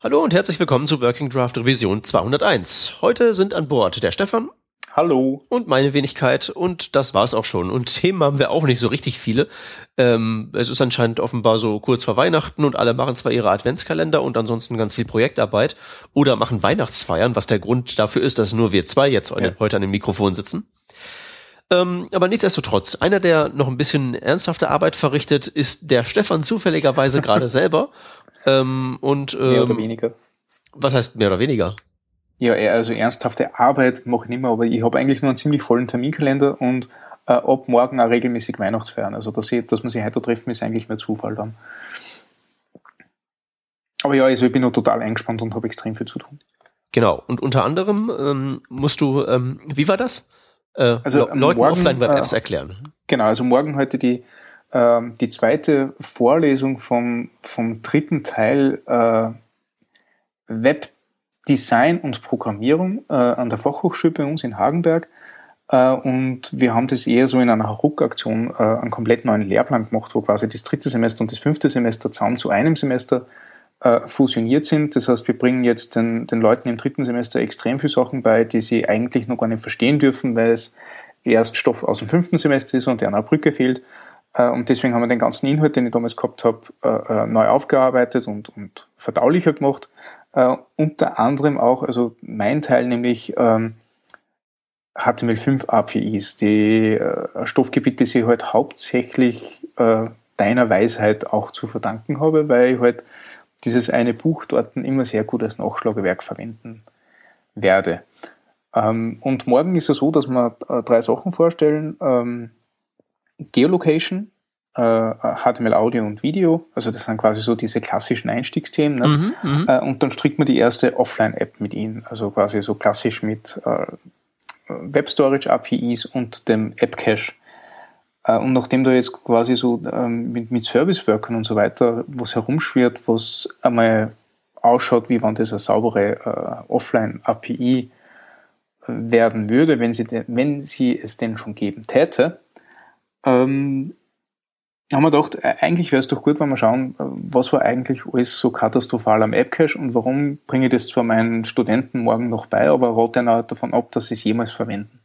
Hallo und herzlich willkommen zu Working Draft Revision 201. Heute sind an Bord der Stefan. Hallo. Und meine Wenigkeit. Und das war's auch schon. Und Themen haben wir auch nicht so richtig viele. Ähm, es ist anscheinend offenbar so kurz vor Weihnachten und alle machen zwar ihre Adventskalender und ansonsten ganz viel Projektarbeit oder machen Weihnachtsfeiern, was der Grund dafür ist, dass nur wir zwei jetzt ja. heute an dem Mikrofon sitzen. Ähm, aber nichtsdestotrotz, einer, der noch ein bisschen ernsthafte Arbeit verrichtet, ist der Stefan zufälligerweise gerade selber. Ähm, und, ähm, mehr oder weniger. Was heißt mehr oder weniger? Ja, also ernsthafte Arbeit mache ich nicht mehr, aber ich habe eigentlich nur einen ziemlich vollen Terminkalender und äh, ab morgen auch regelmäßig Weihnachtsfeiern. Also dass, ich, dass man sich heute treffen, ist eigentlich mehr Zufall dann. Aber ja, also ich bin noch total eingespannt und habe extrem viel zu tun. Genau. Und unter anderem ähm, musst du, ähm, wie war das? Äh, also Leuten Offline-Web-Apps äh, erklären. Genau, also morgen heute die ähm, die zweite Vorlesung vom, vom dritten Teil äh, Webdesign und Programmierung äh, an der Fachhochschule bei uns in Hagenberg. Äh, und wir haben das eher so in einer Ruckaktion äh, einen komplett neuen Lehrplan gemacht, wo quasi das dritte Semester und das fünfte Semester zusammen zu einem Semester äh, fusioniert sind. Das heißt, wir bringen jetzt den, den Leuten im dritten Semester extrem viele Sachen bei, die sie eigentlich noch gar nicht verstehen dürfen, weil es erst Stoff aus dem fünften Semester ist und der an einer Brücke fehlt. Äh, und deswegen haben wir den ganzen Inhalt, den ich damals gehabt habe, äh, neu aufgearbeitet und, und verdaulicher gemacht. Unter anderem auch, also mein Teil nämlich ähm, HTML5 APIs, die Stoffgebiete, die ich halt hauptsächlich deiner Weisheit auch zu verdanken habe, weil ich halt dieses eine Buch dort immer sehr gut als Nachschlagewerk verwenden werde. Ähm, und morgen ist es so, dass wir drei Sachen vorstellen. Ähm, Geolocation, äh, HTML Audio und Video, also das sind quasi so diese klassischen Einstiegsthemen. Ne? Mhm, mhm, äh, und dann strickt man die erste Offline-App mit ihnen, also quasi so klassisch mit äh, Web Storage APIs und dem App Cache. Äh, und nachdem da jetzt quasi so ähm, mit, mit Service-Workern und so weiter was herumschwirrt, was einmal ausschaut, wie wenn das eine saubere äh, Offline-API werden würde, wenn sie, wenn sie es denn schon geben täte, ähm, haben wir gedacht, äh, eigentlich wäre es doch gut, wenn wir schauen, äh, was war eigentlich alles so katastrophal am AppCache und warum bringe ich das zwar meinen Studenten morgen noch bei, aber rate ihnen davon ab, dass sie es jemals verwenden.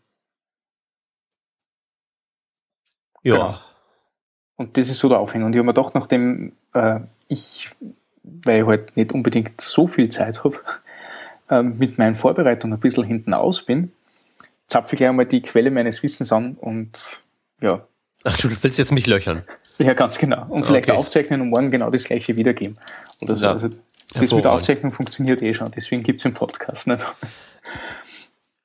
Ja. Genau. Und das ist so der Aufhänger. Und ich habe mir gedacht, nachdem äh, ich, weil ich halt nicht unbedingt so viel Zeit habe, äh, mit meinen Vorbereitungen ein bisschen hinten aus bin, zapfe ich gleich einmal die Quelle meines Wissens an und ja, Ach, du willst jetzt mich löchern. Ja, ganz genau. Und vielleicht okay. aufzeichnen und morgen genau das gleiche wiedergeben. Oder so. Ja. Also das mit der Aufzeichnung funktioniert eh schon, deswegen gibt es im Podcast nicht.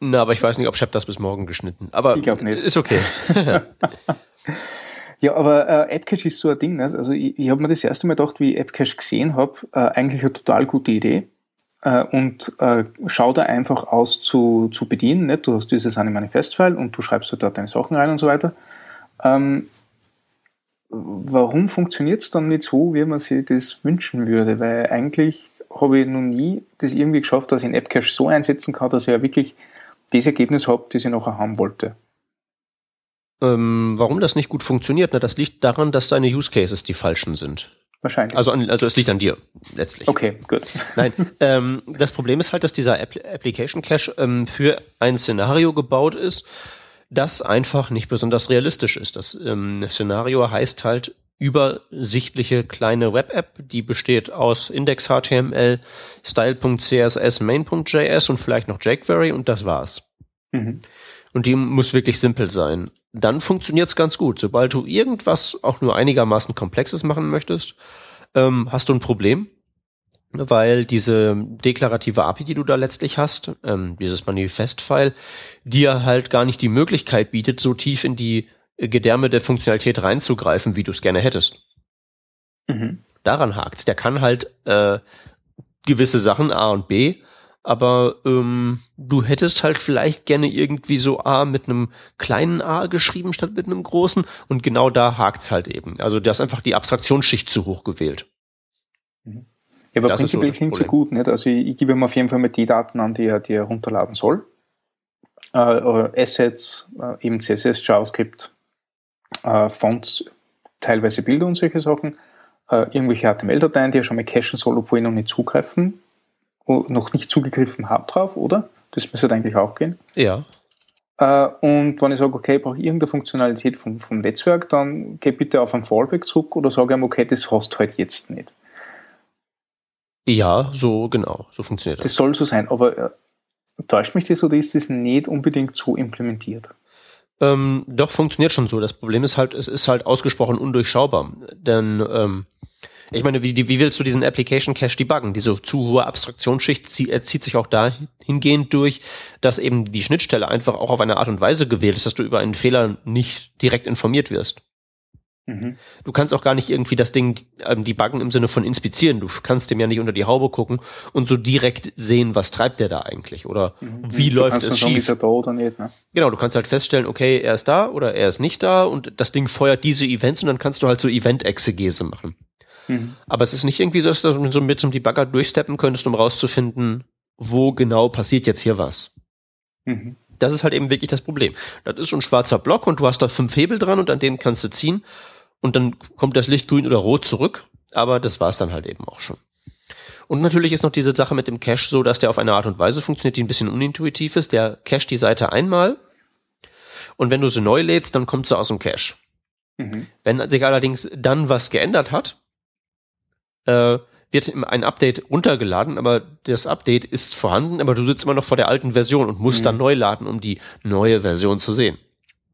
Na, aber ich weiß nicht, ob Shep das bis morgen geschnitten. Aber ich glaube nicht. Ist okay. ja, aber äh, AppCache ist so ein Ding. Ne? Also ich, ich habe mir das erste Mal gedacht, wie ich AppCache gesehen habe, äh, eigentlich eine total gute Idee. Äh, und äh, schau da einfach aus zu, zu bedienen. Nicht? Du hast dieses eine Manifest-File und du schreibst dort deine Sachen rein und so weiter. Ähm, warum funktioniert es dann nicht so, wie man sich das wünschen würde? Weil eigentlich habe ich noch nie das irgendwie geschafft, dass ich einen AppCache so einsetzen kann, dass ich ja wirklich das Ergebnis habe, das ich nachher haben wollte. Ähm, warum das nicht gut funktioniert? Na, das liegt daran, dass deine Use Cases die falschen sind. Wahrscheinlich. Also, an, also es liegt an dir, letztlich. Okay, gut. Nein, ähm, das Problem ist halt, dass dieser App Application Cache ähm, für ein Szenario gebaut ist, das einfach nicht besonders realistisch ist. Das ähm, Szenario heißt halt übersichtliche kleine Web-App, die besteht aus Index.html, Style.css, Main.js und vielleicht noch jQuery und das war's. Mhm. Und die muss wirklich simpel sein. Dann funktioniert's ganz gut. Sobald du irgendwas auch nur einigermaßen Komplexes machen möchtest, ähm, hast du ein Problem weil diese deklarative API, die du da letztlich hast, ähm, dieses Manifest-File, dir halt gar nicht die Möglichkeit bietet, so tief in die Gedärme der Funktionalität reinzugreifen, wie du es gerne hättest. Mhm. Daran hakt's. Der kann halt äh, gewisse Sachen A und B, aber ähm, du hättest halt vielleicht gerne irgendwie so A mit einem kleinen A geschrieben statt mit einem großen und genau da hakt's halt eben. Also du hast einfach die Abstraktionsschicht zu hoch gewählt. Mhm. Ja, aber das prinzipiell so klingt so gut. Nicht? Also ich, ich, gebe ihm auf jeden Fall mal die Daten an, die er, die er runterladen soll. Äh, Assets, äh, eben CSS, JavaScript, äh, Fonts, teilweise Bilder und solche Sachen. Äh, irgendwelche HTML-Dateien, die er schon mal cachen soll, obwohl ich noch nicht zugreifen noch nicht zugegriffen habe drauf, oder? Das müsste eigentlich auch gehen. Ja. Äh, und wenn ich sage, okay, ich brauche irgendeine Funktionalität vom, vom Netzwerk, dann geh bitte auf ein Fallback zurück oder sage ihm, okay, das hast du halt jetzt nicht. Ja, so genau, so funktioniert das. Das soll so sein, aber äh, täuscht mich das oder ist das nicht unbedingt so implementiert? Ähm, doch, funktioniert schon so. Das Problem ist halt, es ist halt ausgesprochen undurchschaubar. Denn ähm, ich meine, wie, wie willst du diesen Application Cache debuggen? Diese zu hohe Abstraktionsschicht zieht, äh, zieht sich auch dahingehend durch, dass eben die Schnittstelle einfach auch auf eine Art und Weise gewählt ist, dass du über einen Fehler nicht direkt informiert wirst. Mhm. Du kannst auch gar nicht irgendwie das Ding ähm, debuggen im Sinne von inspizieren. Du kannst dem ja nicht unter die Haube gucken und so direkt sehen, was treibt der da eigentlich oder mhm. wie du läuft es schief. Nicht, ne? Genau, du kannst halt feststellen, okay, er ist da oder er ist nicht da und das Ding feuert diese Events und dann kannst du halt so Event-Exegese machen. Mhm. Aber es ist nicht irgendwie so, dass du so mit zum Debugger durchsteppen könntest, um rauszufinden, wo genau passiert jetzt hier was. Mhm. Das ist halt eben wirklich das Problem. Das ist so ein schwarzer Block und du hast da fünf Hebel dran und an denen kannst du ziehen und dann kommt das Licht grün oder rot zurück, aber das war es dann halt eben auch schon. Und natürlich ist noch diese Sache mit dem Cache so, dass der auf eine Art und Weise funktioniert, die ein bisschen unintuitiv ist. Der cache die Seite einmal und wenn du sie neu lädst, dann kommt sie aus dem Cache. Mhm. Wenn sich allerdings dann was geändert hat, äh, wird ein Update runtergeladen, aber das Update ist vorhanden, aber du sitzt immer noch vor der alten Version und musst mhm. dann neu laden, um die neue Version zu sehen.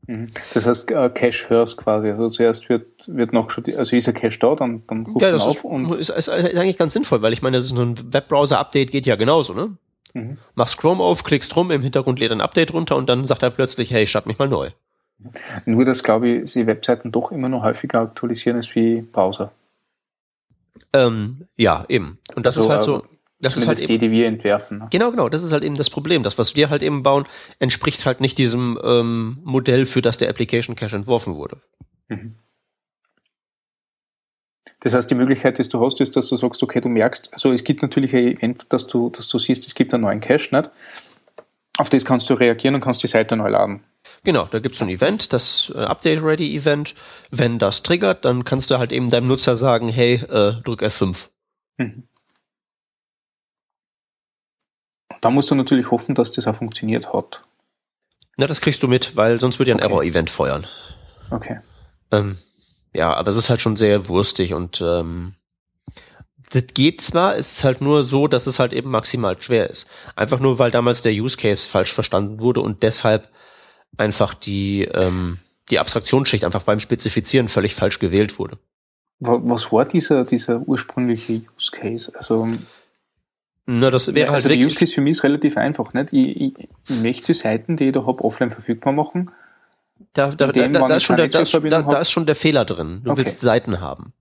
Mhm. Das heißt äh, Cache first quasi. Also zuerst wird, wird noch schon, also ist der Cache da, dann, dann ruft ja, er auf ist, und. Ist, ist, ist eigentlich ganz sinnvoll, weil ich meine, das ist so ein Webbrowser-Update geht ja genauso, ne? Mhm. Machst Chrome auf, klickst rum, im Hintergrund lädt ein Update runter und dann sagt er plötzlich, hey, start mich mal neu. Nur, dass, glaube ich, die Webseiten doch immer noch häufiger aktualisieren als wie Browser. Ähm, ja, eben. Und das also, ist halt so. Das ist halt eben, die, die wir entwerfen. Ne? Genau, genau. Das ist halt eben das Problem. Das, was wir halt eben bauen, entspricht halt nicht diesem ähm, Modell, für das der Application Cache entworfen wurde. Mhm. Das heißt, die Möglichkeit, die du hast, ist, dass du sagst, okay, du merkst, also es gibt natürlich ein Event, dass du, dass du siehst, es gibt einen neuen Cache, nicht? Auf das kannst du reagieren und kannst die Seite neu laden. Genau, da gibt es ein Event, das äh, Update-Ready-Event. Wenn das triggert, dann kannst du halt eben deinem Nutzer sagen, hey, äh, drück F5. Mhm. Da musst du natürlich hoffen, dass das auch funktioniert hat. Na, das kriegst du mit, weil sonst würde ja ein okay. Error-Event feuern. Okay. Ähm, ja, aber es ist halt schon sehr wurstig und ähm, das geht zwar, es ist halt nur so, dass es halt eben maximal schwer ist. Einfach nur, weil damals der Use Case falsch verstanden wurde und deshalb einfach die, ähm, die Abstraktionsschicht einfach beim Spezifizieren völlig falsch gewählt wurde. Was war dieser, dieser ursprüngliche Use Case? Also na, das wäre halt also der Use Case für mich ist relativ einfach. Nicht? Ich, ich, ich möchte Seiten, die ich da habe, offline verfügbar machen. Da, da, da, da, ist schon der, da, da, da ist schon der Fehler drin. Du okay. willst Seiten haben.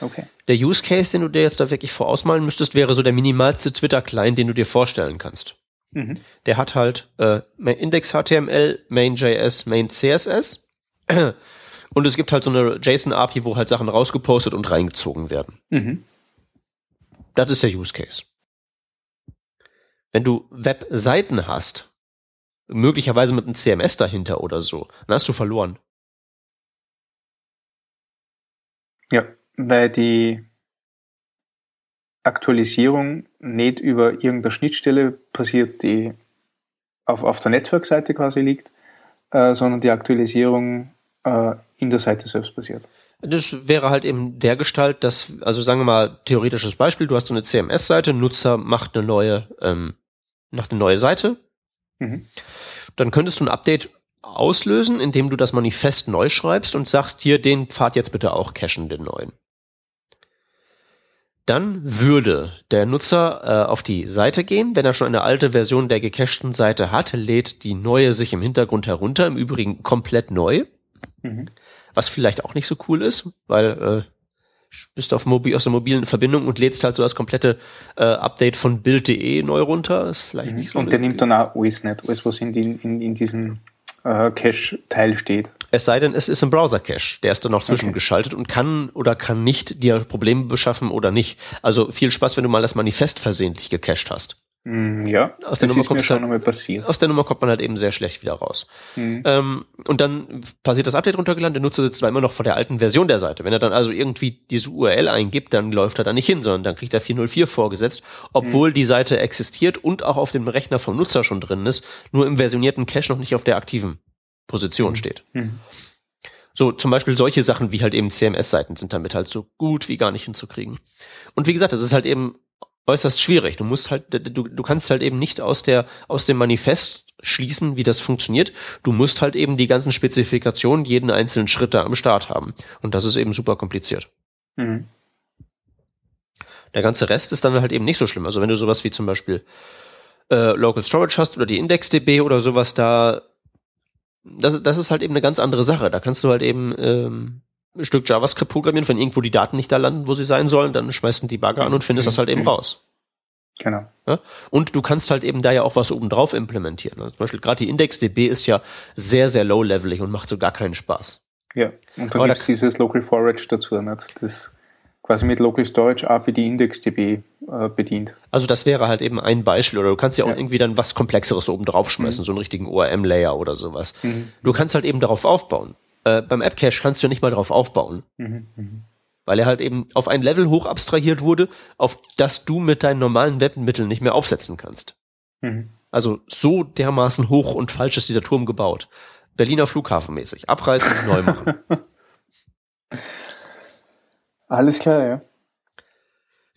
Okay. Der Use Case, den du dir jetzt da wirklich vorausmalen müsstest, wäre so der minimalste Twitter-Client, den du dir vorstellen kannst. Mhm. Der hat halt äh, Index HTML, Main.js, Main CSS. Und es gibt halt so eine JSON-API, wo halt Sachen rausgepostet und reingezogen werden. Mhm. Das ist der Use Case. Wenn du Webseiten hast, möglicherweise mit einem CMS dahinter oder so, dann hast du verloren. Ja, weil die Aktualisierung nicht über irgendeine Schnittstelle passiert, die auf, auf der Network-Seite quasi liegt, äh, sondern die Aktualisierung äh, in der Seite selbst passiert. Das wäre halt eben der Gestalt, dass, also sagen wir mal, theoretisches Beispiel, du hast so eine CMS-Seite, Nutzer macht eine neue ähm, nach eine neue Seite. Mhm. Dann könntest du ein Update auslösen, indem du das Manifest neu schreibst und sagst hier, den Pfad jetzt bitte auch cachen, den neuen. Dann würde der Nutzer äh, auf die Seite gehen. Wenn er schon eine alte Version der gecachten Seite hat, lädt die neue sich im Hintergrund herunter, im Übrigen komplett neu. Mhm. Was vielleicht auch nicht so cool ist, weil äh, bist auf mobil, aus der mobilen Verbindung und lädst halt so das komplette äh, Update von Bild.de neu runter. Ist vielleicht mhm. nicht so. Und der nimmt dann auch alles nicht, alles, was in, die, in, in diesem äh, Cache-Teil steht. Es sei denn, es ist ein Browser-Cache, der ist dann noch zwischengeschaltet okay. und kann oder kann nicht dir Probleme beschaffen oder nicht. Also viel Spaß, wenn du mal das Manifest versehentlich gecached hast. Mm, ja, aus der, Nummer kommt halt, aus der Nummer kommt man halt eben sehr schlecht wieder raus. Mhm. Ähm, und dann passiert das Update runtergeladen, der Nutzer sitzt zwar immer noch vor der alten Version der Seite. Wenn er dann also irgendwie diese URL eingibt, dann läuft er da nicht hin, sondern dann kriegt er 404 vorgesetzt, obwohl die Seite existiert und auch auf dem Rechner vom Nutzer schon drin ist, nur im versionierten Cache noch nicht auf der aktiven Position steht. Mhm. So, zum Beispiel solche Sachen wie halt eben CMS-Seiten sind damit halt so gut wie gar nicht hinzukriegen. Und wie gesagt, das ist halt eben äußerst schwierig. Du musst halt, du, du kannst halt eben nicht aus der, aus dem Manifest schließen, wie das funktioniert. Du musst halt eben die ganzen Spezifikationen, jeden einzelnen Schritt da am Start haben. Und das ist eben super kompliziert. Mhm. Der ganze Rest ist dann halt eben nicht so schlimm. Also wenn du sowas wie zum Beispiel äh, Local Storage hast oder die IndexDB oder sowas da, das, das ist halt eben eine ganz andere Sache. Da kannst du halt eben ähm, Stück JavaScript programmieren, wenn irgendwo die Daten nicht da landen, wo sie sein sollen, dann schmeißt du die Bagger an und findest das halt eben Mhm. raus. Genau. Ja? Und du kannst halt eben da ja auch was obendrauf implementieren. Also zum Beispiel gerade die IndexDB ist ja sehr, sehr low-levelig und macht so gar keinen Spaß. Ja, und dann gibt es dieses Local Forage dazu, nicht? das quasi mit Local Storage API die IndexDB äh, bedient. Also das wäre halt eben ein Beispiel. Oder du kannst ja auch Ja. irgendwie dann was Komplexeres oben drauf schmeißen, so einen richtigen ORM-Layer oder sowas. Mhm. Du kannst halt eben darauf aufbauen. Äh, beim App-Cache kannst du ja nicht mal darauf aufbauen, Mhm. Mhm. weil er halt eben auf ein Level hoch abstrahiert wurde, auf das du mit deinen normalen Webmitteln nicht mehr aufsetzen kannst. Mhm. Also so dermaßen hoch und falsch ist dieser Turm gebaut. Berliner Flughafen mäßig. Abreißen, neu machen. Alles klar, ja.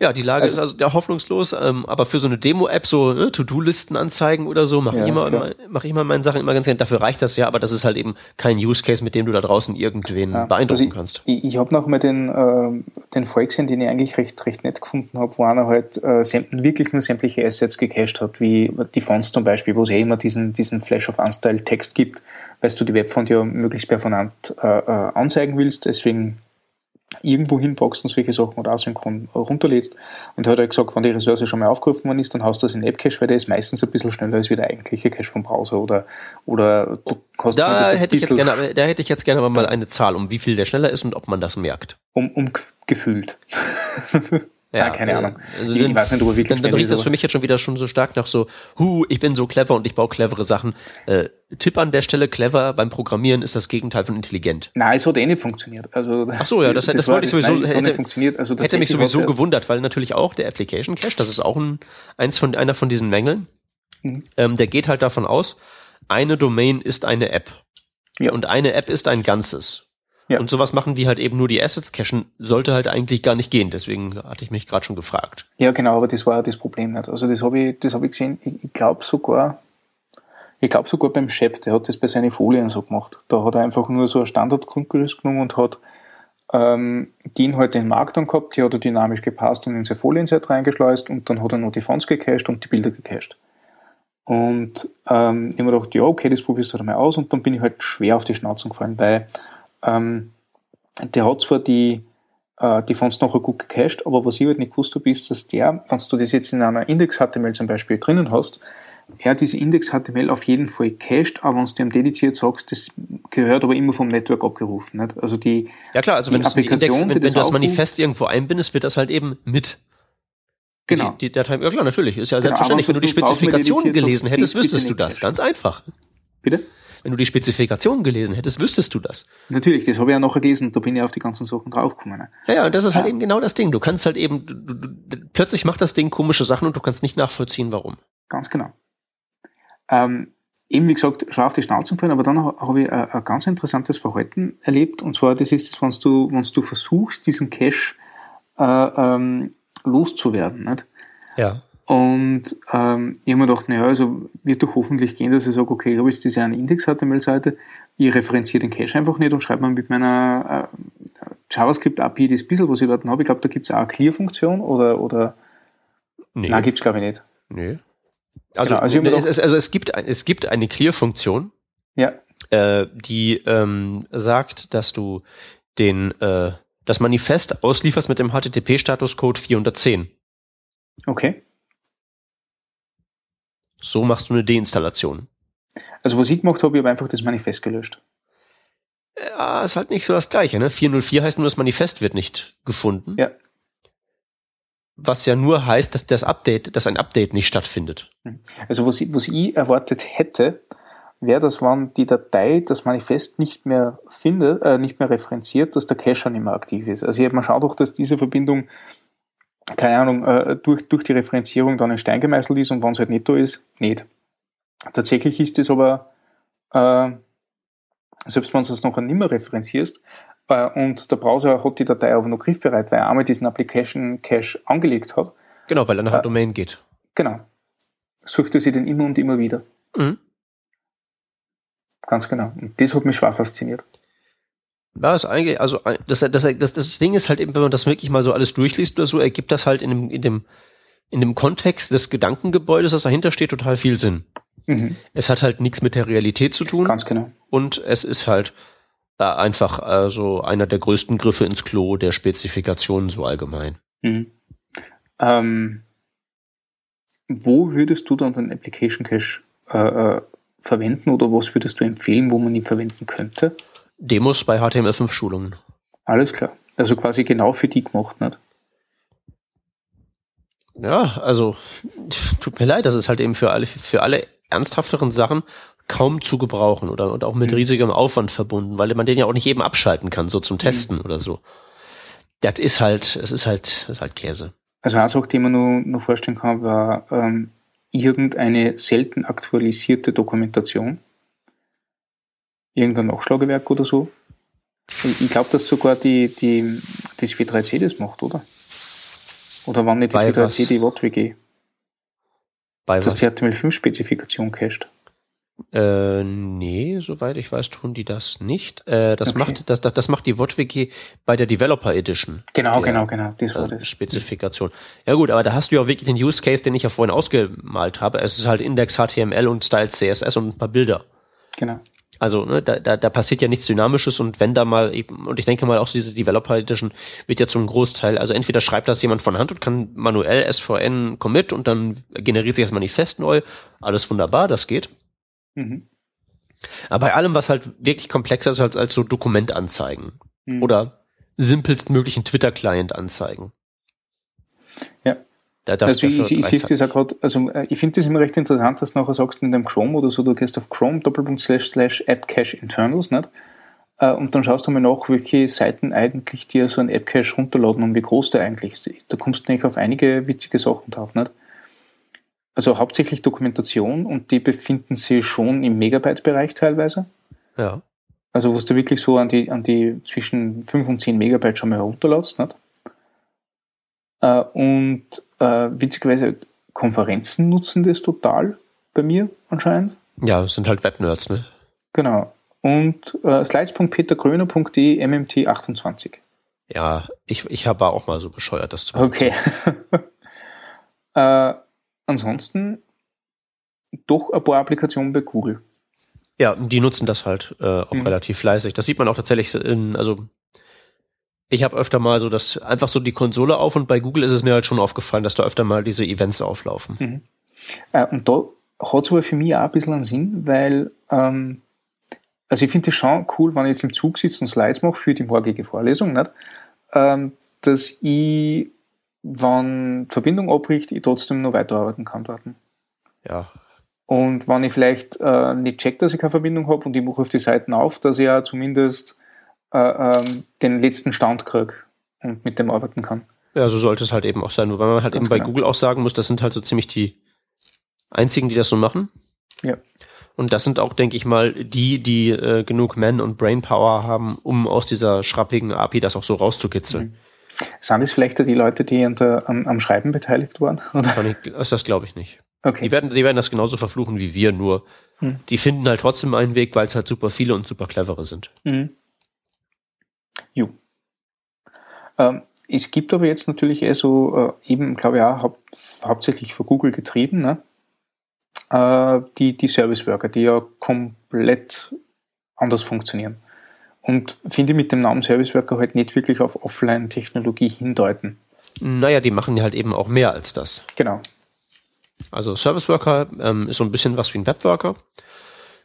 Ja, die Lage Also- ist also der hoffnungslos, ähm, aber für so eine Demo-App, so ne, To-Do-Listen anzeigen oder so, mache Ja, ich, immer, mach ich immer meine Sachen immer ganz gerne. Dafür reicht das ja, aber das ist halt eben kein Use-Case, mit dem du da draußen irgendwen Ja, beeindrucken also kannst. Ich, ich habe noch mal den, ähm, den Fall gesehen, den ich eigentlich recht, recht nett gefunden habe, wo einer halt äh, wirklich nur sämtliche Assets gecached hat, wie die Fonts zum Beispiel, wo es eh immer diesen, diesen Flash of Unstyle Text gibt, weil du die Webfont ja möglichst performant äh, äh, anzeigen willst, deswegen irgendwo hinpackst und solche Sachen oder asynchron runterlädst. Und er hat halt gesagt, wenn die Ressource schon mal aufgerufen worden ist, dann hast du das in AppCache, weil der ist meistens ein bisschen schneller als wie der eigentliche Cache vom Browser oder, oder du hast Da hätte ich jetzt gerne, da hätte ich jetzt gerne mal eine Zahl, um wie viel der schneller ist und ob man das merkt. um, um gefühlt. Ja, keine äh, Ahnung. Also ich dann, weiß nicht, wirklich dann, dann riecht das für mich jetzt schon wieder schon so stark nach so, hu, ich bin so clever und ich baue clevere Sachen. Äh, Tipp an der Stelle, clever beim Programmieren ist das Gegenteil von intelligent. Nein, es hat eh nicht funktioniert. Also, Ach so, ja, das- das war wollte ich das- sowieso- hätte- nicht funktioniert. Also Hätte mich sowieso er- gewundert, weil natürlich auch der Application Cache, das ist auch ein, eins von, einer von diesen Mängeln, Mhm. ähm, der geht halt davon aus, eine Domain ist eine App. Ja. Und eine App ist ein Ganzes. Ja. Und sowas machen wie halt eben nur die Assets cachen, sollte halt eigentlich gar nicht gehen. Deswegen hatte ich mich gerade schon gefragt. Ja, genau, aber das war ja das Problem nicht. Also das habe ich, das habe ich gesehen. Ich, ich glaube sogar, ich glaube sogar beim Shep, der hat das bei seinen Folien so gemacht. Da hat er einfach nur so ein Standardgrundgerüst genommen und hat ähm, die Inhalte in Markdown gehabt, die hat er dynamisch gepasst und in seine Folienset reingeschleust und dann hat er noch die Fonts gecached und die Bilder gecached. Und ähm, ich habe mir gedacht, ja, okay, das probierst du halt mal aus und dann bin ich halt schwer auf die Schnauze gefallen, weil ähm, der hat zwar die, äh, die Fonts nachher gut gecached, aber was ich halt nicht gewusst habe, ist, dass der, wenn du das jetzt in einer Index-HTML zum Beispiel drinnen hast, er diese Index-HTML auf jeden Fall cached, aber wenn du dem dediziert sagst, das gehört aber immer vom Network abgerufen. Nicht? Also die, Ja klar, also wenn, die Index, Applikation, wenn, wenn das du das Manifest irgendwo einbindest, wird das halt eben mit. genau. Die, die Datei, ja klar, natürlich. Ist ja Genau, selbstverständlich. Wenn du die du brauchst mir Spezifikation dediziert gelesen hättest, wüsstest du das. Ganz einfach. Bitte? Wenn du die Spezifikation gelesen hättest, wüsstest du das. Natürlich, das habe ich ja nachher gelesen da bin ich auf die ganzen Sachen draufgekommen. Ja, ja, und das ist halt Ja. eben genau das Ding. Du kannst halt eben, du, du, plötzlich macht das Ding komische Sachen und du kannst nicht nachvollziehen, warum. Ganz genau. Ähm, eben wie gesagt, schon auf die Schnauze fallen, aber dann ha- habe ich ein, ein ganz interessantes Verhalten erlebt. Und zwar, das ist das, wenn du, wenn du versuchst, diesen Cache äh, ähm, loszuwerden. Nicht? Ja. Und ähm, ich habe mir gedacht, naja, also wird doch hoffentlich gehen, dass ich sage, okay, ich habe jetzt diese eine Index-HTML-Seite, ich referenziere den Cache einfach nicht und schreibe mal mit meiner äh, JavaScript-API das bisschen, was ich dort habe. Ich glaube, da gibt es auch eine Clear-Funktion oder, oder Nee. nein, gibt es glaube ich nicht. nee. Also, Genau, also mir es, also es gibt, es gibt eine Clear-Funktion, Ja, äh, die ähm, sagt, dass du den, äh, das Manifest auslieferst mit dem HTTP-Statuscode 410. okay. So machst du eine Deinstallation. Also was ich gemacht habe, ich habe einfach das Manifest gelöscht. Ja, ist halt nicht so das Gleiche, ne? 404 heißt nur, das Manifest wird nicht gefunden. Ja. was ja nur heißt, dass das Update, dass ein Update nicht stattfindet. Also was ich, was ich erwartet hätte, wäre, dass wenn die Datei das Manifest nicht mehr findet, äh, nicht mehr referenziert, dass der Cache nicht mehr aktiv ist. Also ich habe mal schaut doch, dass diese Verbindung, keine Ahnung, äh, durch, durch die Referenzierung dann in Stein gemeißelt ist und wenn es halt nicht da ist, nicht. Tatsächlich ist es aber, äh, selbst wenn du es noch nicht mehr referenzierst, äh, und der Browser hat die Datei aber noch griffbereit, weil er einmal diesen Application Cache angelegt hat. Genau, weil er nach der äh, Domain geht. Genau. Sucht er sich den immer und immer wieder. Mhm. Ganz genau. Und das hat mich schwer fasziniert. Ja, ist eigentlich, also das, das, das, das Ding ist halt eben, wenn man das wirklich mal so alles durchliest oder so, ergibt das halt in dem, in dem, in dem Kontext des Gedankengebäudes, das dahinter steht, total viel Sinn. Mhm. Es hat halt nichts mit der Realität zu tun. Ganz genau. Und es ist halt äh, einfach äh, so einer der größten Griffe ins Klo der Spezifikationen so allgemein. Mhm. Ähm, wo würdest du dann den Application Cache äh, äh, verwenden oder was würdest du empfehlen, wo man ihn verwenden könnte? Demos bei HTML5-Schulungen. Alles klar. Also quasi genau für die gemacht, nicht? Ja, also tut mir leid, das ist halt eben für alle, für alle ernsthafteren Sachen kaum zu gebrauchen oder und auch mit mhm. riesigem Aufwand verbunden, weil man den ja auch nicht eben abschalten kann, so zum mhm. Testen mhm. oder so. Das ist halt, es ist halt, das ist halt Käse. Also eine Sache, die man nur, nur vorstellen kann, war ähm, irgendeine selten aktualisierte Dokumentation. Irgendein Nachschlagewerk oder so. Ich glaube, dass sogar die, die, das W3C das macht, oder? Oder wann nicht das Bei W3C was? die WattWG? Bei dass was? die HTML5-Spezifikation cached. Äh, nee, soweit ich weiß, tun die das nicht. Äh, das, okay. macht, das, das, das macht die WOTWiki bei der Developer Edition. Genau, genau, genau. Das war das. Spezifikation. Ja gut, aber da hast du ja wirklich den Use Case, den ich ja vorhin ausgemalt habe. Es ist halt Index HTML und Styles CSS und ein paar Bilder. Genau. Also ne, da, da, da passiert ja nichts Dynamisches und wenn da mal eben, und ich denke mal auch diese Developer Edition wird ja zum Großteil, also entweder schreibt das jemand von Hand und kann manuell SVN Commit und dann generiert sich das Manifest neu. Alles wunderbar, das geht. Mhm. Aber bei allem, was halt wirklich komplexer ist als, als so Dokumentanzeigen mhm. oder simpelstmöglichen Twitter-Client anzeigen. Ja. Also ich, ich, sehe das auch gerade, also äh, ich finde das immer recht interessant, dass du nachher sagst in dem Chrome oder so, du gehst auf Chrome, Doppelpunkt, slash, slash, app cache internals, nicht? Äh, und dann schaust du mal nach, welche Seiten eigentlich dir so ein App-Cache runterladen und wie groß der eigentlich ist. Da kommst du nämlich auf einige witzige Sachen drauf, nicht? Also hauptsächlich Dokumentation und die befinden sich schon im Megabyte-Bereich teilweise. Ja. Also wo du wirklich so an die, an die zwischen 5 und 10 Megabyte schon mal herunterladst. Nicht? Äh, und äh, witzigerweise Konferenzen nutzen das total bei mir anscheinend. Ja, das sind halt Webnerds, ne? Genau. Und äh, slides.petergröner.de MMT28. Ja, ich, ich habe auch mal so bescheuert, das zu machen. Okay. äh, ansonsten doch ein paar Applikationen bei Google. Ja, die nutzen das halt äh, auch mhm. relativ fleißig. Das sieht man auch tatsächlich in, also ich habe öfter mal so das einfach so die Konsole auf und bei Google ist es mir halt schon aufgefallen, dass da öfter mal diese Events auflaufen. Mhm. Äh, und da hat es aber für mich auch ein bisschen einen Sinn, weil ähm, also ich finde es schon cool, wenn ich jetzt im Zug sitze und Slides mache für die morgige Vorlesung, nicht? Ähm, dass ich wenn Verbindung abbricht, ich trotzdem noch weiterarbeiten kann dort. Ja. Und wenn ich vielleicht äh, nicht check, dass ich keine Verbindung habe und ich mache auf die Seiten auf, dass ich ja zumindest äh, ähm, den letzten Stand kriege und mit dem arbeiten kann. Ja, so sollte es halt eben auch sein. Wobei man halt Ganz eben bei genau. Google auch sagen muss, das sind halt so ziemlich die einzigen, die das so machen. Ja. Und das sind auch, denke ich mal, die, die äh, genug Man- und Brainpower haben, um aus dieser schrappigen API das auch so rauszukitzeln. Mhm. Sind es vielleicht die Leute, die der, am, am, Schreiben beteiligt waren? Oder? Das, das glaube ich nicht. Okay. Die werden, die werden das genauso verfluchen wie wir, nur hm. die finden halt trotzdem einen Weg, weil es halt super viele und super clevere sind. Mhm. Jo. Ähm, es gibt aber jetzt natürlich eher so, äh, eben, glaube ich, auch hau hauptsächlich von Google getrieben, ne? äh, die, die Service Worker, die ja komplett anders funktionieren und finde mit dem Namen Service Worker halt nicht wirklich auf Offline-Technologie hindeuten. Naja, die machen ja halt eben auch mehr als das. Genau. Also Service Worker ähm, ist so ein bisschen was wie ein Webworker.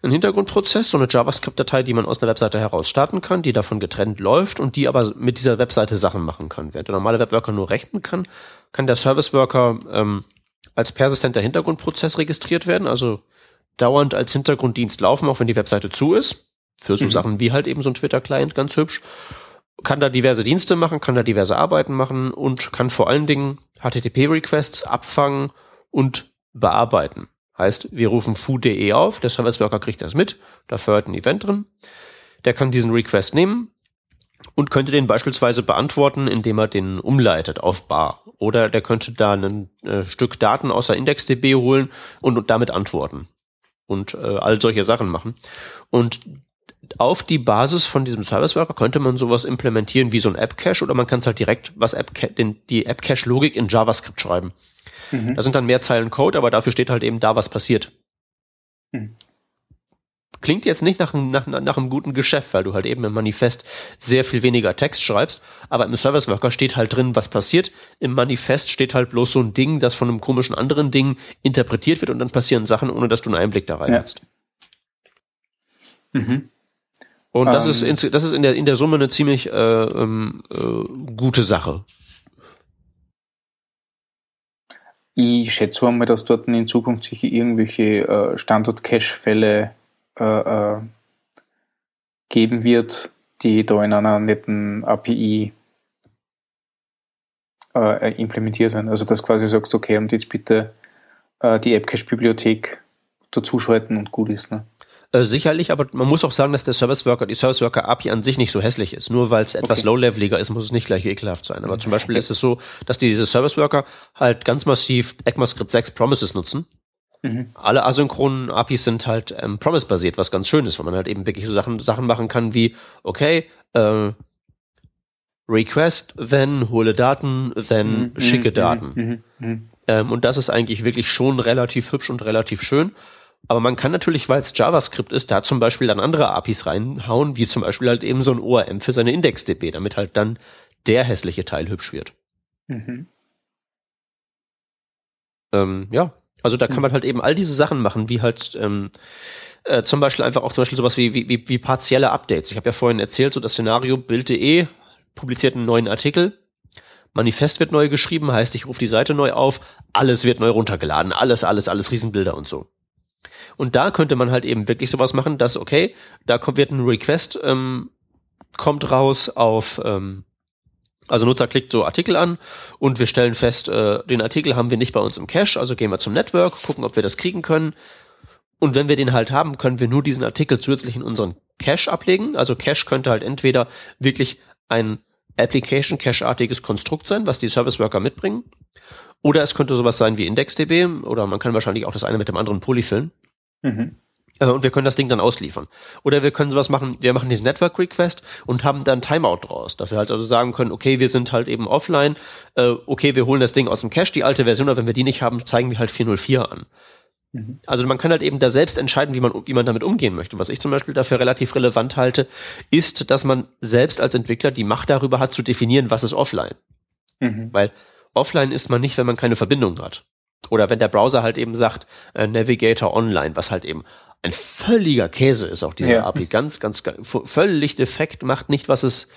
Ein Hintergrundprozess, so eine JavaScript-Datei, die man aus einer Webseite heraus starten kann, die davon getrennt läuft und die aber mit dieser Webseite Sachen machen kann. Während der normale Webworker nur rechnen kann, kann der Service Worker ähm, als persistenter Hintergrundprozess registriert werden, also dauernd als Hintergrunddienst laufen, auch wenn die Webseite zu ist. Für so mhm. Sachen wie halt eben so ein Twitter-Client ganz hübsch. Kann da diverse Dienste machen, kann da diverse Arbeiten machen und kann vor allen Dingen HTTP-Requests abfangen und bearbeiten. Heißt, wir rufen foo.de auf, der Service Worker kriegt das mit, da fördert ein Event drin. Der kann diesen Request nehmen und könnte den beispielsweise beantworten, indem er den umleitet auf bar. Oder der könnte da ein äh, Stück Daten aus der IndexDB holen und, und damit antworten. Und äh, all solche Sachen machen. Und auf die Basis von diesem Service Worker könnte man sowas implementieren wie so ein App Cache oder man kann es halt direkt was App den, die App Cache Logik in JavaScript schreiben. Mhm. Da sind dann mehr Zeilen Code, aber dafür steht halt eben da, was passiert. Mhm. Klingt jetzt nicht nach, nach, nach einem guten Geschäft, weil du halt eben im Manifest sehr viel weniger Text schreibst, aber im Service Worker steht halt drin, was passiert. Im Manifest steht halt bloß so ein Ding, das von einem komischen anderen Ding interpretiert wird und dann passieren Sachen, ohne dass du einen Einblick da rein ja. hast. Mhm. Und das ähm, ist, in, das ist in der, in der Summe eine ziemlich äh, ähm, äh, gute Sache. Ich schätze mal, dass dort in Zukunft sich irgendwelche äh, Standort-Cache-Fälle äh, äh, geben wird, die da in einer netten API äh, implementiert werden. Also dass quasi sagst, okay, und jetzt bitte die App-Cache-Bibliothek dazuschalten und gut ist. Ne? Äh, sicherlich, aber man muss auch sagen, dass der Service Worker, die Service Worker API an sich nicht so hässlich ist. Nur weil es etwas okay. low-leveliger ist, muss es nicht gleich ekelhaft sein. Aber zum Beispiel ist es so, dass die, diese Service Worker halt ganz massiv ECMAScript 6 Promises nutzen. Mhm. Alle asynchronen APIs sind halt ähm, Promise-basiert, was ganz schön ist, weil man halt eben wirklich so Sachen, Sachen machen kann wie, okay, äh, Request, then hole Daten, then mhm. schicke mhm. Daten. Mhm. mhm. Ähm, und das ist eigentlich wirklich schon relativ hübsch und relativ schön. Aber man kann natürlich, weil es JavaScript ist, da zum Beispiel dann andere APIs reinhauen, wie zum Beispiel halt eben so ein ORM für seine IndexDB, damit halt dann der hässliche Teil hübsch wird. Mhm. Ähm, ja, also da kann man halt eben all diese Sachen machen, wie halt ähm, äh, zum Beispiel einfach auch zum Beispiel sowas wie, wie, wie, wie partielle Updates. Ich habe ja vorhin erzählt, so das Szenario Bild.de publiziert einen neuen Artikel, Manifest wird neu geschrieben, heißt, ich rufe die Seite neu auf, alles wird neu runtergeladen, alles, alles, alles Riesenbilder und so. Und da könnte man halt eben wirklich sowas machen, dass, okay, da kommt, wird ein Request, ähm, kommt raus auf, ähm, also Nutzer klickt so Artikel an und wir stellen fest, äh, den Artikel haben wir nicht bei uns im Cache, also gehen wir zum Network, gucken, ob wir das kriegen können. Und wenn wir den halt haben, können wir nur diesen Artikel zusätzlich in unseren Cache ablegen. Also Cache könnte halt entweder wirklich ein Application Cache-artiges Konstrukt sein, was die Service Worker mitbringen. Oder es könnte sowas sein wie IndexDB oder man kann wahrscheinlich auch das eine mit dem anderen polyfillen. Mhm. Äh, und wir können das Ding dann ausliefern. Oder wir können sowas machen, wir machen diesen Network Request und haben dann Timeout draus. Dafür halt also sagen können, okay, wir sind halt eben offline, äh, okay, wir holen das Ding aus dem Cache, die alte Version, aber wenn wir die nicht haben, zeigen wir halt 404 an. Mhm. Also man kann halt eben da selbst entscheiden, wie man, wie man damit umgehen möchte. Was ich zum Beispiel dafür relativ relevant halte, ist, dass man selbst als Entwickler die Macht darüber hat, zu definieren, was ist offline. Mhm. Weil offline ist man nicht, wenn man keine Verbindung hat. Oder wenn der Browser halt eben sagt, äh, Navigator Online, was halt eben ein völliger Käse ist, auch diese ja. API. Ganz, ganz, völlig defekt, macht nicht, was es,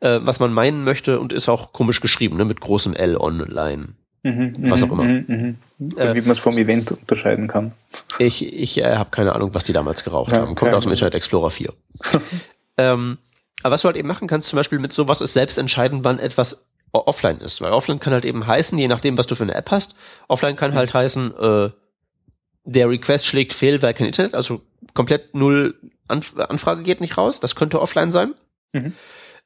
äh, was man meinen möchte und ist auch komisch geschrieben, ne, mit großem L online. Mhm, was auch immer. Mhm, mhm. Damit man es vom Event unterscheiden kann. Ich, ich äh, habe keine Ahnung, was die damals geraucht ja, haben. Kommt aus dem Internet Explorer 4. ähm, aber was du halt eben machen kannst, zum Beispiel mit sowas ist selbst entscheiden, wann etwas offline ist. Weil offline kann halt eben heißen, je nachdem, was du für eine App hast, offline kann halt heißen, äh, der Request schlägt fehl, weil kein Internet, also komplett null Anf Anfrage geht nicht raus. Das könnte offline sein. Mhm.